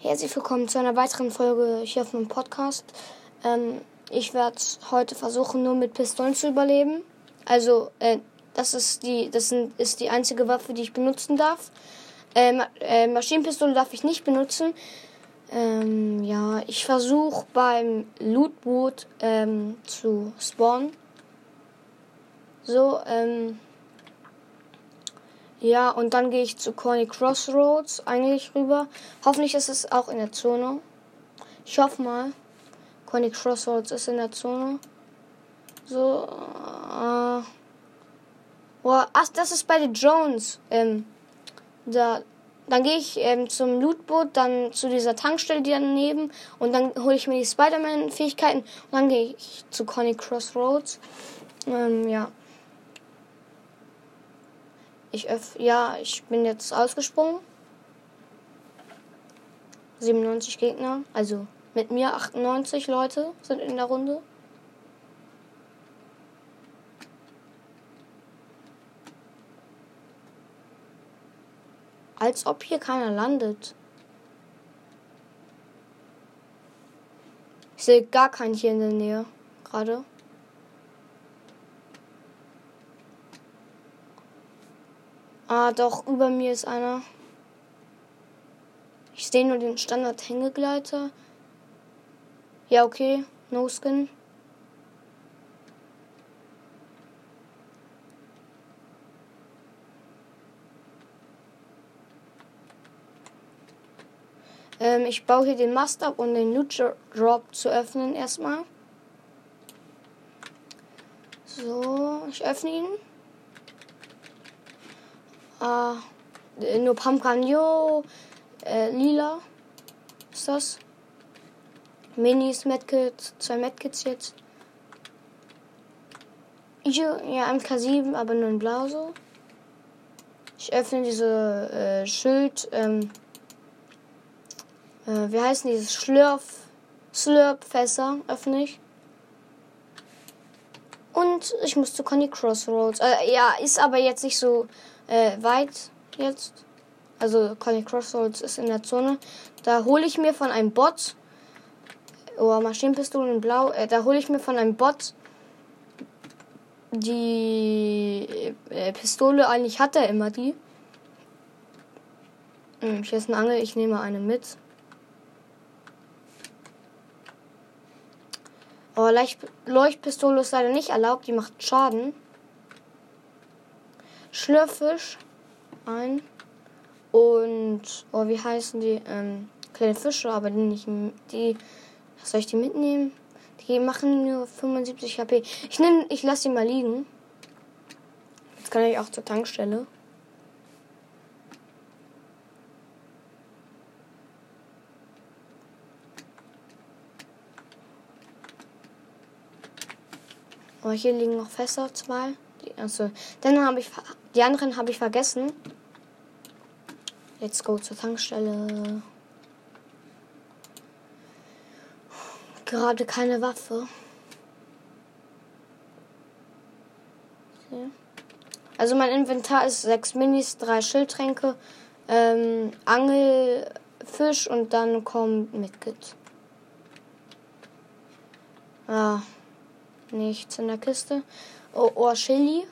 Herzlich willkommen zu einer weiteren Folge hier auf meinem Podcast. Ähm, ich werde heute versuchen, nur mit Pistolen zu überleben. Also, äh, das ist die, das ist die einzige Waffe, die ich benutzen darf. Äh, äh, Maschinenpistole darf ich nicht benutzen. Ähm, ja, ich versuche beim Lootboot ähm, zu spawnen. So, ähm, ja, und dann gehe ich zu Corny Crossroads eigentlich rüber. Hoffentlich ist es auch in der Zone. Ich hoffe mal. Corny Crossroads ist in der Zone. So. Äh, oh, ach, das ist bei den Jones. Ähm, da, dann gehe ich ähm, zum Lootboot, dann zu dieser Tankstelle, die daneben. Und dann hole ich mir die Spider-Man-Fähigkeiten. Und dann gehe ich zu Conny Crossroads. Ähm, ja. Ich öff ja, ich bin jetzt ausgesprungen. 97 Gegner, also mit mir 98 Leute sind in der Runde. Als ob hier keiner landet. Ich sehe gar keinen hier in der Nähe gerade. Ah, doch, über mir ist einer. Ich sehe nur den Standard-Hängegleiter. Ja, okay. No Skin. Ähm, ich baue hier den Mast ab, um den Loot Drop zu öffnen erstmal. So, ich öffne ihn. Äh, nur Pumpkin, yo. Äh, lila. ist das? Minis, Medkit, zwei Medkits jetzt. Ja, MK7, aber nur in Blau so. Ich öffne diese äh, Schild, ähm, äh, wie heißen diese Schlürf, Slurp-Fässer, öffne ich. Und ich muss zu Conny Crossroads. Äh, ja, ist aber jetzt nicht so äh, weit jetzt. Also Conny Crossroads ist in der Zone. Da hole ich mir von einem Bot. Oh, Maschinenpistolen in Blau. Äh, da hole ich mir von einem Bot die äh, Pistole. Eigentlich hat er immer die. Hm, hier ist eine Angel. Ich nehme eine mit. Oh, Leuchtpistole ist leider nicht erlaubt. Die macht Schaden. Schlürfisch ein. Und, oh, wie heißen die? Ähm, kleine Fische, aber die nicht. Die. Soll ich die mitnehmen? Die machen nur 75 HP. Ich nehme, ich lasse die mal liegen. Jetzt kann ich auch zur Tankstelle. Oh, hier liegen noch Fässer, zwei. Also, dann habe ich die anderen habe ich vergessen. Let's go zur Tankstelle. Gerade keine Waffe. Also mein Inventar ist sechs Minis, drei Schildtränke, ähm, Angel, Fisch und dann kommt Medkit. Ah, nichts in der Kiste. Oh, oh Chili.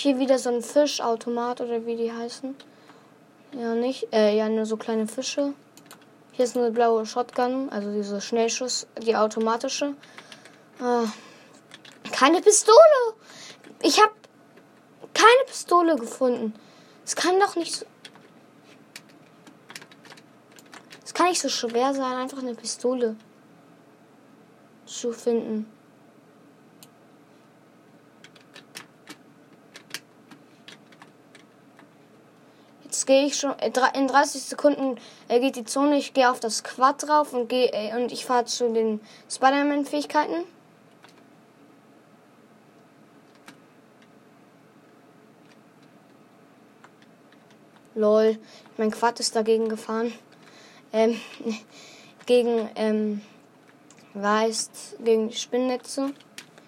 Hier wieder so ein Fischautomat oder wie die heißen. Ja, nicht. Äh, ja, nur so kleine Fische. Hier ist eine blaue Shotgun, also diese Schnellschuss, die automatische. Äh, keine Pistole! Ich habe keine Pistole gefunden. Es kann doch nicht so. Es kann nicht so schwer sein, einfach eine Pistole zu finden. Gehe ich schon äh, in 30 Sekunden äh, geht die Zone. Ich gehe auf das Quad drauf und gehe äh, und ich fahre zu den Spider-Man Fähigkeiten. Lol, mein Quad ist dagegen gefahren. Ähm, gegen, ähm, weißt, gegen die Spinnnetze.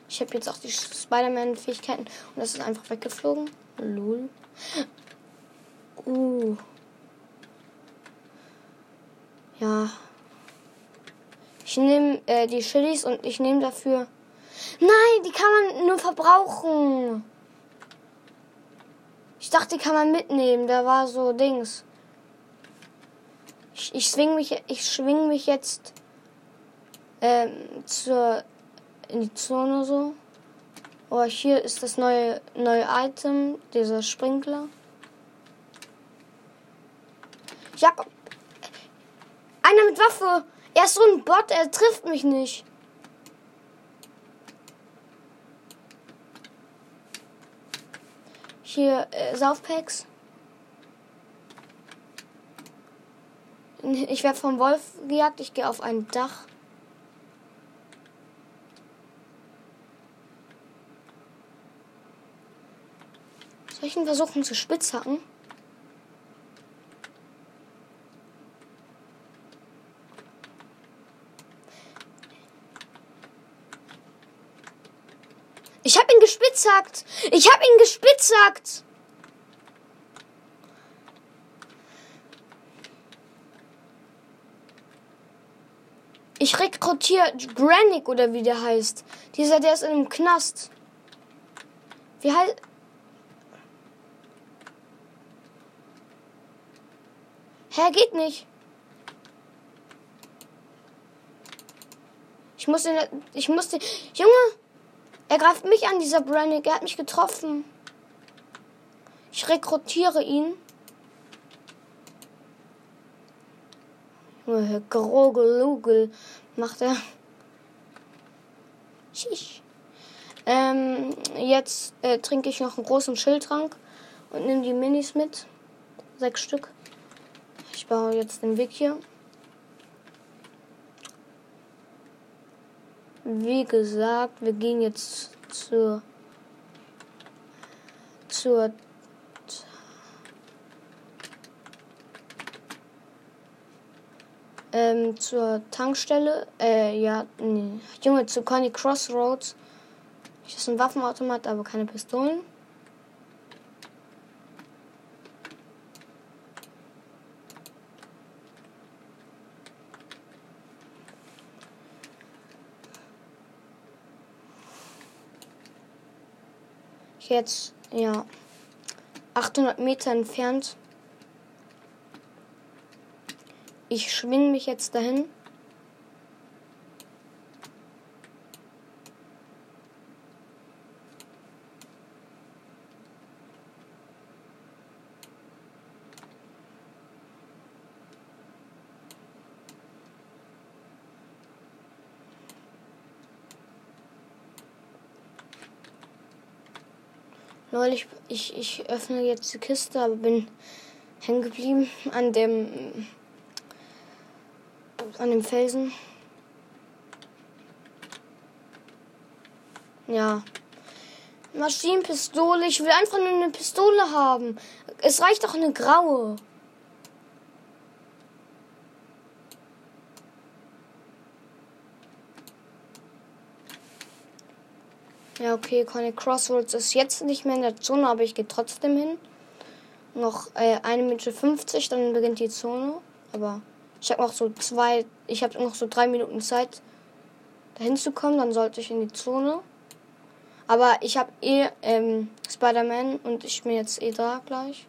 Ich habe jetzt auch die Spider-Man-Fähigkeiten und das ist einfach weggeflogen. Lul. Uh. Ja. Ich nehme äh, die Chilis und ich nehme dafür. Nein, die kann man nur verbrauchen. Ich dachte, die kann man mitnehmen. Da war so Dings. Ich, ich schwing mich, ich schwing mich jetzt ähm, zur in die Zone so. Oh, hier ist das neue neue Item, dieser Sprinkler. Jakob, einer mit Waffe. Er ist so ein Bot, er trifft mich nicht. Hier, äh, Saufpacks. Ich werde vom Wolf gejagt. Ich gehe auf ein Dach. Soll ich ihn versuchen zu spitzhacken? Ich hab ihn gespitzhackt. Ich hab ihn gespitzhackt. Ich rekrutiere Granick oder wie der heißt. Dieser, der ist in einem Knast. Wie heißt. Hä, geht nicht. Ich muss den. Ich muss den. Junge! Er greift mich an, dieser Brannick. Er hat mich getroffen. Ich rekrutiere ihn. Grogelugel macht er. Schisch. Ähm, jetzt äh, trinke ich noch einen großen Schildtrank und nehme die Minis mit. Sechs Stück. Ich baue jetzt den Weg hier. Wie gesagt, wir gehen jetzt zur zur ähm, zur Tankstelle. Äh, ja, nee. Junge, zu Conny Crossroads. Das ist ein Waffenautomat, aber keine Pistolen. Jetzt, ja, 800 Meter entfernt Ich schwing mich jetzt dahin. Leute, ich, ich, ich öffne jetzt die Kiste, aber bin hängen geblieben an dem an dem Felsen. Ja. Maschinenpistole. Ich will einfach nur eine Pistole haben. Es reicht auch eine graue. Ja, okay, Conny Crossroads ist jetzt nicht mehr in der Zone, aber ich gehe trotzdem hin. Noch äh, eine Minute 50, dann beginnt die Zone. Aber ich habe noch so zwei, ich habe noch so drei Minuten Zeit, dahin zu kommen. Dann sollte ich in die Zone. Aber ich habe eh ähm, Spider-Man und ich bin jetzt eh da gleich.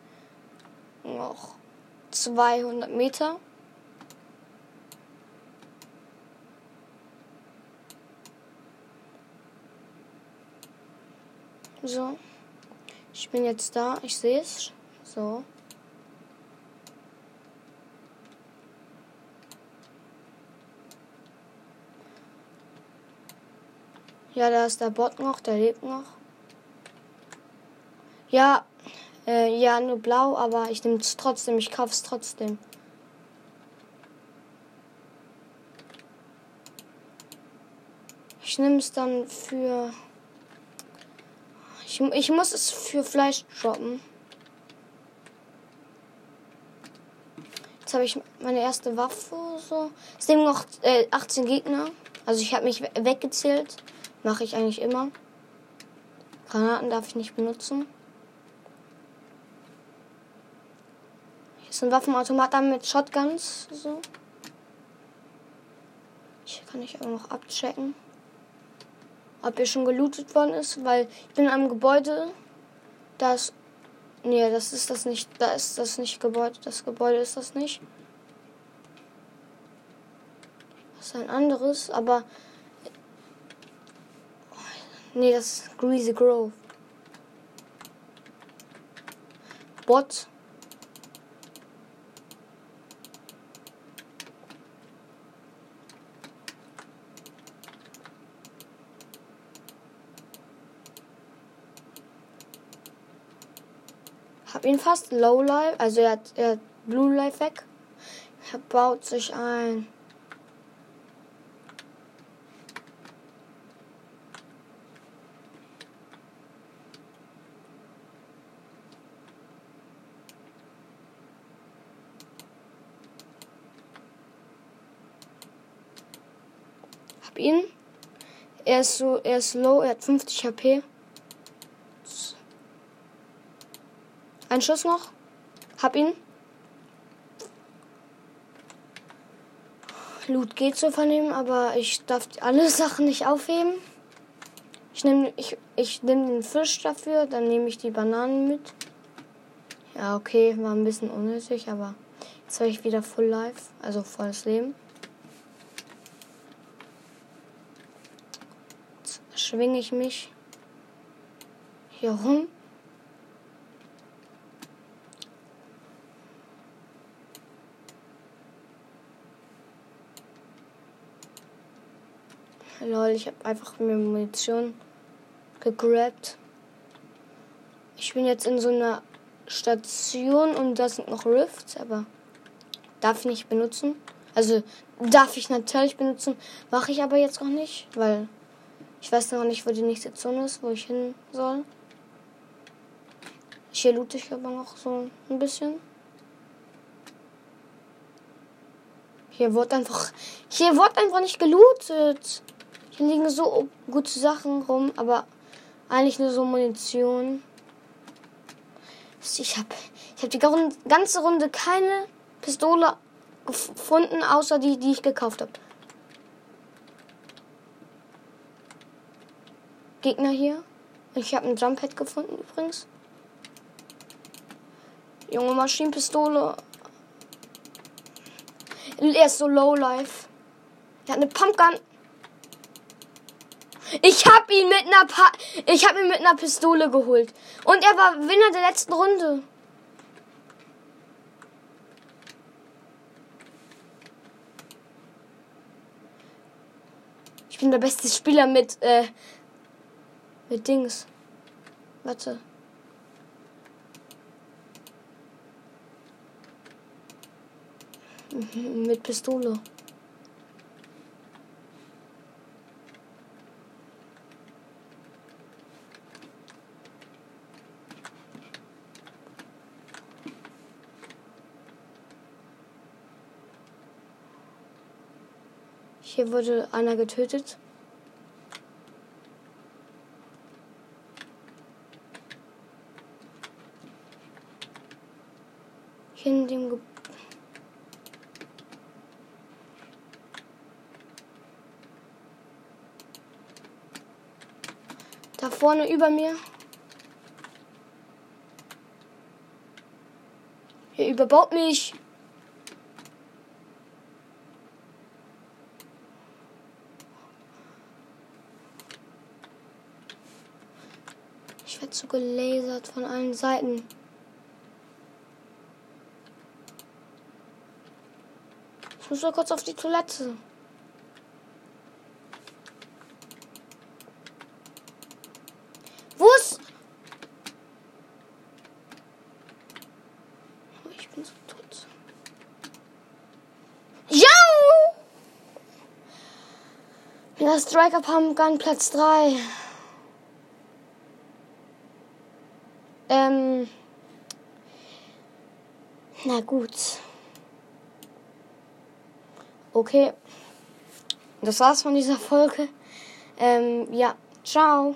Noch 200 Meter. So. Ich bin jetzt da. Ich sehe es. So. Ja, da ist der Bot noch, der lebt noch. Ja, äh, ja, nur blau, aber ich nehme es trotzdem, ich kaufe es trotzdem. Ich nehme es dann für. Ich, ich muss es für Fleisch droppen. Jetzt habe ich meine erste Waffe so. Es nehmen noch äh, 18 Gegner. Also ich habe mich weggezählt Mache ich eigentlich immer. Granaten darf ich nicht benutzen. Hier ist ein Waffenautomat mit Shotguns. So. Hier kann ich auch noch abchecken, ob hier schon gelootet worden ist, weil ich bin in einem Gebäude, das. Nee, das ist das nicht. Da ist das nicht Gebäude. Das Gebäude ist das nicht. Das ist ein anderes, aber Nee, das ist Greasy Grove. Bot. Hab ihn fast Low Life, also er hat, er hat Blue Life weg. Er baut sich ein. ihn. Er ist so, er ist low, er hat 50 HP. Ein Schuss noch. Hab ihn. Loot geht zu vernehmen, aber ich darf alle Sachen nicht aufheben. Ich nehme ich, ich nehm den Fisch dafür, dann nehme ich die Bananen mit. Ja, okay, war ein bisschen unnötig, aber jetzt habe ich wieder Full Life, also volles Leben. schwinge ich mich hier rum. Lol, ich habe einfach mir Munition gegrabt. Ich bin jetzt in so einer Station und da sind noch Rifts, aber darf ich nicht benutzen. Also darf ich natürlich benutzen, mache ich aber jetzt noch nicht, weil ich weiß noch nicht, wo die nächste Zone ist, wo ich hin soll. Hier loote ich aber noch so ein bisschen. Hier wird einfach. Hier wird einfach nicht gelootet. Hier liegen so gute Sachen rum, aber eigentlich nur so Munition. Ich habe ich hab die ganze Runde keine Pistole gefunden, außer die, die ich gekauft habe. Gegner hier. Ich habe ein Jump gefunden übrigens. Junge Maschinenpistole. Er ist so low life. Er hat eine Pumpgun. Ich hab ihn mit einer pa ich habe ihn mit einer Pistole geholt und er war Winner der letzten Runde. Ich bin der beste Spieler mit äh, mit Dings. Warte. Mhm, mit Pistole. Hier wurde einer getötet. in dem Ge Da vorne über mir. Er überbaut mich. Ich werde so gelasert von allen Seiten. muss nur kurz auf die Toilette. Wo ist. Oh, ich bin so tot. Ja! Ja, Striker Pumpgun Platz 3. Ähm. Gut. Okay. Das war's von dieser Folge. Ähm, ja, ciao.